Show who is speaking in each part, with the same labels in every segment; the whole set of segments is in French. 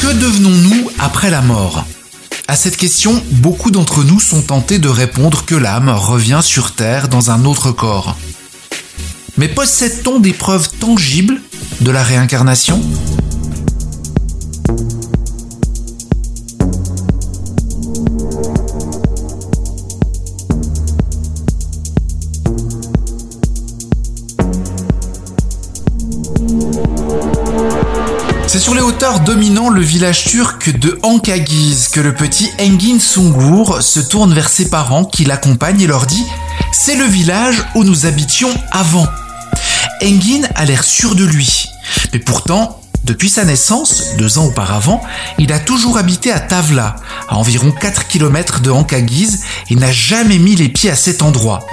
Speaker 1: Que devenons-nous après la mort À cette question, beaucoup d'entre nous sont tentés de répondre que l'âme revient sur Terre dans un autre corps. Mais possède-t-on des preuves tangibles de la réincarnation? C'est sur les hauteurs dominant le village turc de Ankagiz que le petit Engin Sungur se tourne vers ses parents qui l'accompagnent et leur dit « C'est le village où nous habitions avant ». Engin a l'air sûr de lui, mais pourtant, depuis sa naissance, deux ans auparavant, il a toujours habité à Tavla, à environ 4 km de Ankagiz, et n'a jamais mis les pieds à cet endroit.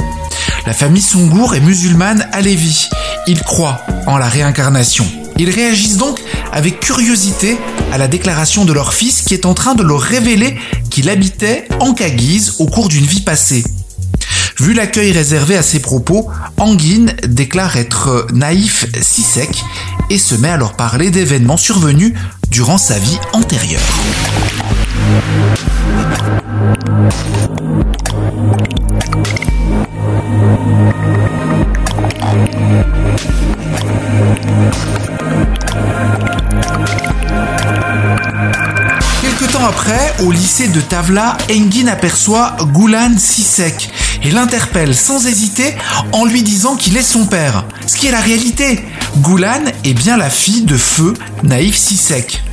Speaker 1: La famille Sungur est musulmane à Lévi. Ils croient en la réincarnation. Ils réagissent donc avec curiosité à la déclaration de leur fils qui est en train de leur révéler qu'il habitait en Kagiz au cours d'une vie passée. Vu l'accueil réservé à ses propos, Anguin déclare être naïf si sec et se met à leur parler d'événements survenus durant sa vie antérieure. Au lycée de Tavla, Engin aperçoit Goulan Sisek et l'interpelle sans hésiter en lui disant qu'il est son père. Ce qui est la réalité. Goulan est bien la fille de feu Naïf Sisek.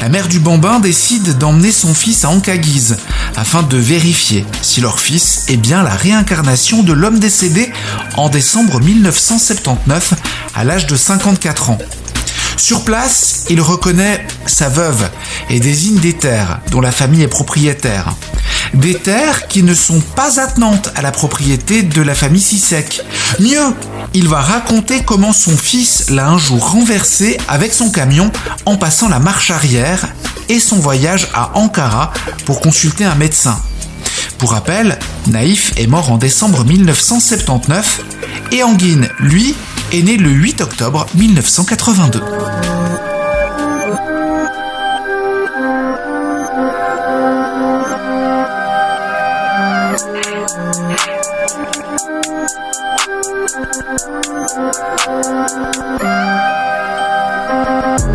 Speaker 1: La mère du bambin décide d'emmener son fils à Ankagiz afin de vérifier si leur fils est bien la réincarnation de l'homme décédé en décembre 1979 à l'âge de 54 ans. Sur place, il reconnaît sa veuve et désigne des terres dont la famille est propriétaire. Des terres qui ne sont pas attenantes à la propriété de la famille Sisek. Mieux, il va raconter comment son fils l'a un jour renversé avec son camion en passant la marche arrière et son voyage à Ankara pour consulter un médecin. Pour rappel, Naïf est mort en décembre 1979 et Anguin, lui, est né le 8 octobre 1982.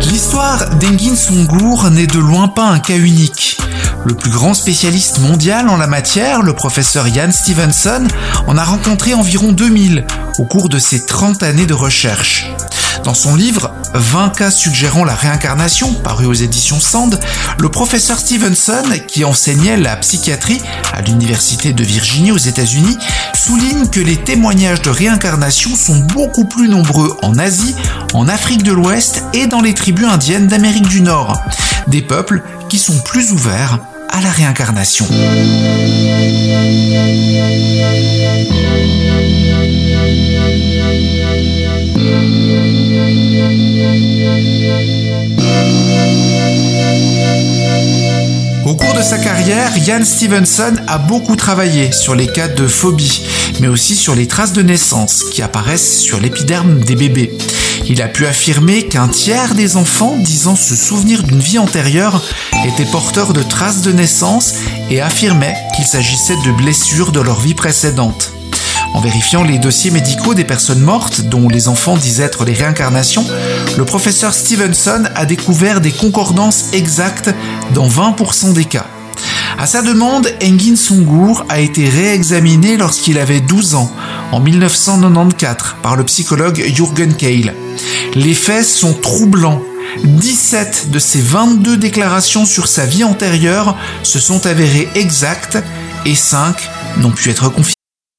Speaker 1: L'histoire d'Engin Sungur n'est de loin pas un cas unique. Le plus grand spécialiste mondial en la matière, le professeur Ian Stevenson, en a rencontré environ 2000 au cours de ses 30 années de recherche. Dans son livre 20 cas suggérant la réincarnation, paru aux éditions Sand, le professeur Stevenson, qui enseignait la psychiatrie à l'université de Virginie aux États-Unis, souligne que les témoignages de réincarnation sont beaucoup plus nombreux en Asie, en Afrique de l'Ouest et dans les tribus indiennes d'Amérique du Nord, des peuples qui sont plus ouverts à la réincarnation. Carrière, Ian Stevenson a beaucoup travaillé sur les cas de phobie, mais aussi sur les traces de naissance qui apparaissent sur l'épiderme des bébés. Il a pu affirmer qu'un tiers des enfants disant se souvenir d'une vie antérieure étaient porteurs de traces de naissance et affirmait qu'il s'agissait de blessures de leur vie précédente. En vérifiant les dossiers médicaux des personnes mortes, dont les enfants disent être les réincarnations, le professeur Stevenson a découvert des concordances exactes dans 20% des cas. À sa demande, Engin Sungur a été réexaminé lorsqu'il avait 12 ans, en 1994, par le psychologue Jürgen Keil. Les faits sont troublants. 17 de ses 22 déclarations sur sa vie antérieure se sont avérées exactes et 5 n'ont pu être confirmées.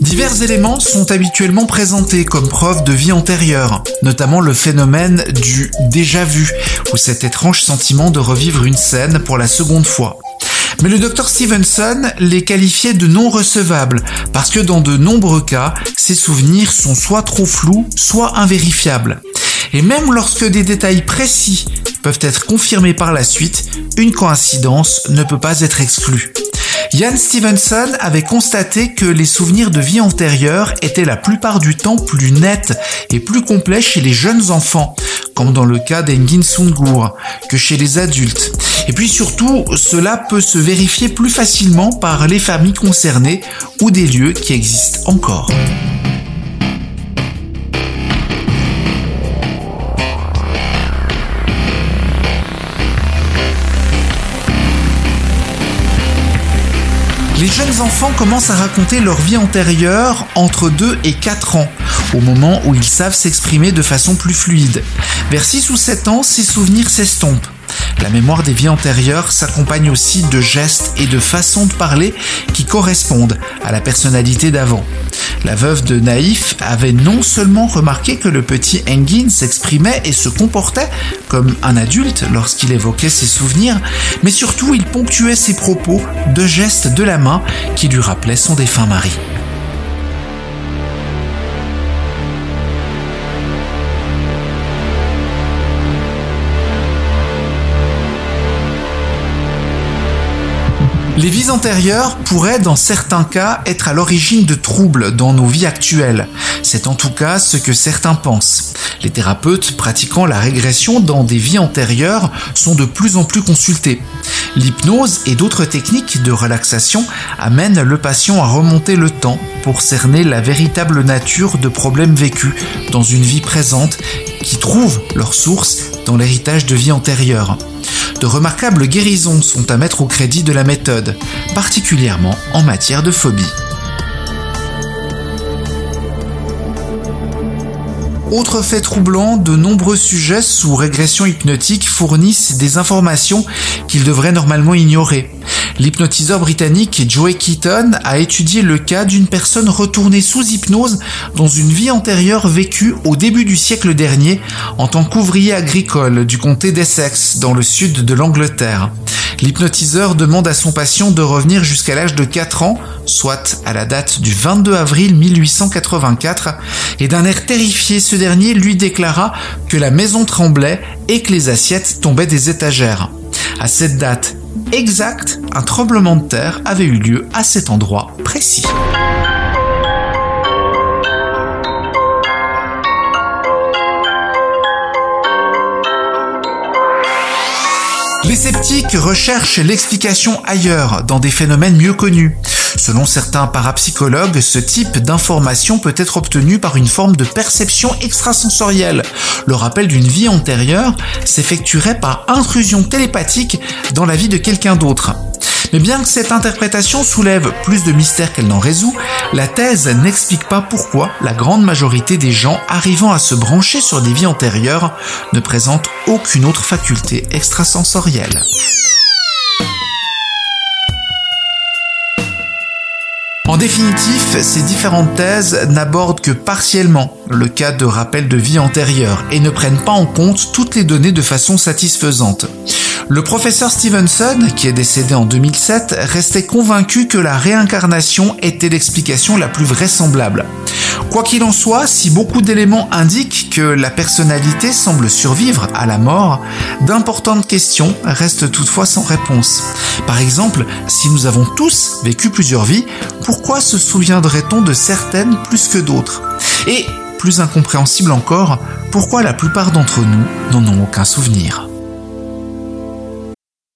Speaker 1: Divers éléments sont habituellement présentés comme preuve de vie antérieure, notamment le phénomène du déjà vu, ou cet étrange sentiment de revivre une scène pour la seconde fois. Mais le docteur Stevenson les qualifiait de non recevables parce que dans de nombreux cas, ces souvenirs sont soit trop flous, soit invérifiables. Et même lorsque des détails précis peuvent être confirmés par la suite, une coïncidence ne peut pas être exclue. Ian Stevenson avait constaté que les souvenirs de vie antérieure étaient la plupart du temps plus nets et plus complets chez les jeunes enfants, comme dans le cas d'Engin Sungur, que chez les adultes. Et puis surtout, cela peut se vérifier plus facilement par les familles concernées ou des lieux qui existent encore. Les jeunes enfants commencent à raconter leur vie antérieure entre 2 et 4 ans, au moment où ils savent s'exprimer de façon plus fluide. Vers 6 ou 7 ans, ces souvenirs s'estompent. La mémoire des vies antérieures s'accompagne aussi de gestes et de façons de parler qui correspondent à la personnalité d'avant. La veuve de Naïf avait non seulement remarqué que le petit Engin s'exprimait et se comportait comme un adulte lorsqu'il évoquait ses souvenirs, mais surtout il ponctuait ses propos de gestes de la main qui lui rappelaient son défunt mari. Les vies antérieures pourraient dans certains cas être à l'origine de troubles dans nos vies actuelles. C'est en tout cas ce que certains pensent. Les thérapeutes pratiquant la régression dans des vies antérieures sont de plus en plus consultés. L'hypnose et d'autres techniques de relaxation amènent le patient à remonter le temps pour cerner la véritable nature de problèmes vécus dans une vie présente qui trouvent leur source dans l'héritage de vie antérieure de remarquables guérisons sont à mettre au crédit de la méthode, particulièrement en matière de phobie. Autre fait troublant, de nombreux sujets sous régression hypnotique fournissent des informations qu'ils devraient normalement ignorer. L'hypnotiseur britannique Joey Keaton a étudié le cas d'une personne retournée sous hypnose dans une vie antérieure vécue au début du siècle dernier en tant qu'ouvrier agricole du comté d'Essex dans le sud de l'Angleterre. L'hypnotiseur demande à son patient de revenir jusqu'à l'âge de 4 ans, soit à la date du 22 avril 1884, et d'un air terrifié, ce dernier lui déclara que la maison tremblait et que les assiettes tombaient des étagères. À cette date exacte, un tremblement de terre avait eu lieu à cet endroit précis. Les sceptiques recherchent l'explication ailleurs, dans des phénomènes mieux connus. Selon certains parapsychologues, ce type d'information peut être obtenu par une forme de perception extrasensorielle. Le rappel d'une vie antérieure s'effectuerait par intrusion télépathique dans la vie de quelqu'un d'autre. Mais bien que cette interprétation soulève plus de mystères qu'elle n'en résout, la thèse n'explique pas pourquoi la grande majorité des gens arrivant à se brancher sur des vies antérieures ne présentent aucune autre faculté extrasensorielle. En définitif, ces différentes thèses n'abordent que partiellement le cas de rappel de vie antérieure et ne prennent pas en compte toutes les données de façon satisfaisante. Le professeur Stevenson, qui est décédé en 2007, restait convaincu que la réincarnation était l'explication la plus vraisemblable. Quoi qu'il en soit, si beaucoup d'éléments indiquent que la personnalité semble survivre à la mort, d'importantes questions restent toutefois sans réponse. Par exemple, si nous avons tous vécu plusieurs vies, pourquoi se souviendrait-on de certaines plus que d'autres? Et, plus incompréhensible encore, pourquoi la plupart d'entre nous n'en ont aucun souvenir?